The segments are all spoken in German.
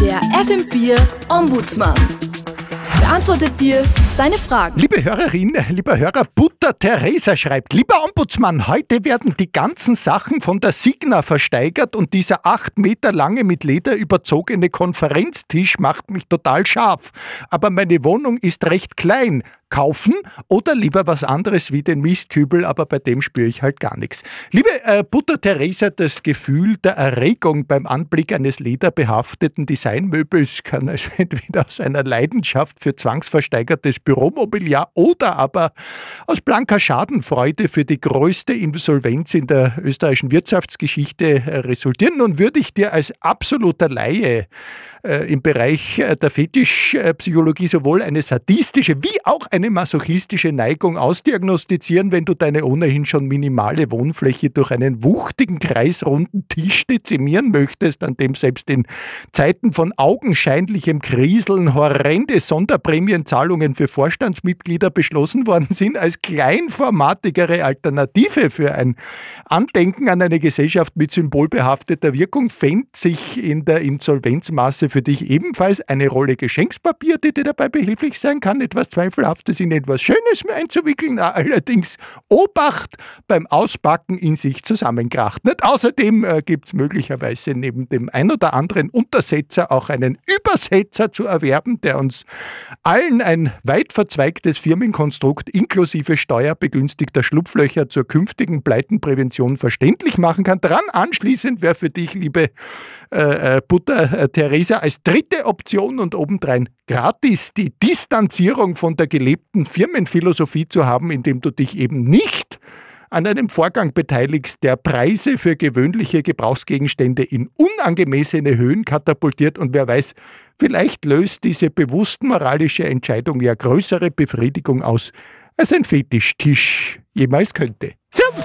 Der FM4 Ombudsmann beantwortet dir deine Fragen. Liebe Hörerin, lieber Hörer, Butter Theresa schreibt, lieber Ombudsmann, heute werden die ganzen Sachen von der Signa versteigert und dieser acht Meter lange mit Leder überzogene Konferenztisch macht mich total scharf. Aber meine Wohnung ist recht klein kaufen oder lieber was anderes wie den Mistkübel, aber bei dem spüre ich halt gar nichts. Liebe äh, Butter Theresa, das Gefühl der Erregung beim Anblick eines lederbehafteten Designmöbels kann also entweder aus einer Leidenschaft für zwangsversteigertes Büromobiliar oder aber aus blanker Schadenfreude für die größte Insolvenz in der österreichischen Wirtschaftsgeschichte äh, resultieren. Nun würde ich dir als absoluter Laie äh, im Bereich äh, der Fetischpsychologie sowohl eine sadistische wie auch eine masochistische Neigung ausdiagnostizieren, wenn du deine ohnehin schon minimale Wohnfläche durch einen wuchtigen kreisrunden Tisch dezimieren möchtest, an dem selbst in Zeiten von augenscheinlichem Kriseln horrende Sonderprämienzahlungen für Vorstandsmitglieder beschlossen worden sind, als kleinformatigere Alternative für ein Andenken an eine Gesellschaft mit symbolbehafteter Wirkung fände sich in der Insolvenzmasse für dich ebenfalls eine Rolle Geschenkspapier, die dir dabei behilflich sein kann, etwas Zweifelhaftes in etwas Schönes einzuwickeln, allerdings Obacht beim Auspacken in sich zusammenkracht. Nicht? Außerdem äh, gibt es möglicherweise neben dem ein oder anderen Untersetzer auch einen Übersetzer zu erwerben, der uns allen ein weit verzweigtes Firmenkonstrukt inklusive steuerbegünstigter Schlupflöcher zur künftigen Pleitenprävention verständlich machen kann. Dran anschließend wäre für dich, liebe äh, äh Butter äh, Theresa, als dritte Option und obendrein gratis die Distanzierung von der gelebten Firmenphilosophie zu haben, indem du dich eben nicht an einem Vorgang beteiligst, der Preise für gewöhnliche Gebrauchsgegenstände in unangemessene Höhen katapultiert und wer weiß, vielleicht löst diese bewusst moralische Entscheidung ja größere Befriedigung aus, als ein Fetischtisch jemals könnte. Servus!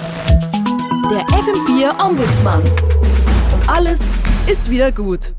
Der FM4 Ombudsmann. Und alles ist wieder gut.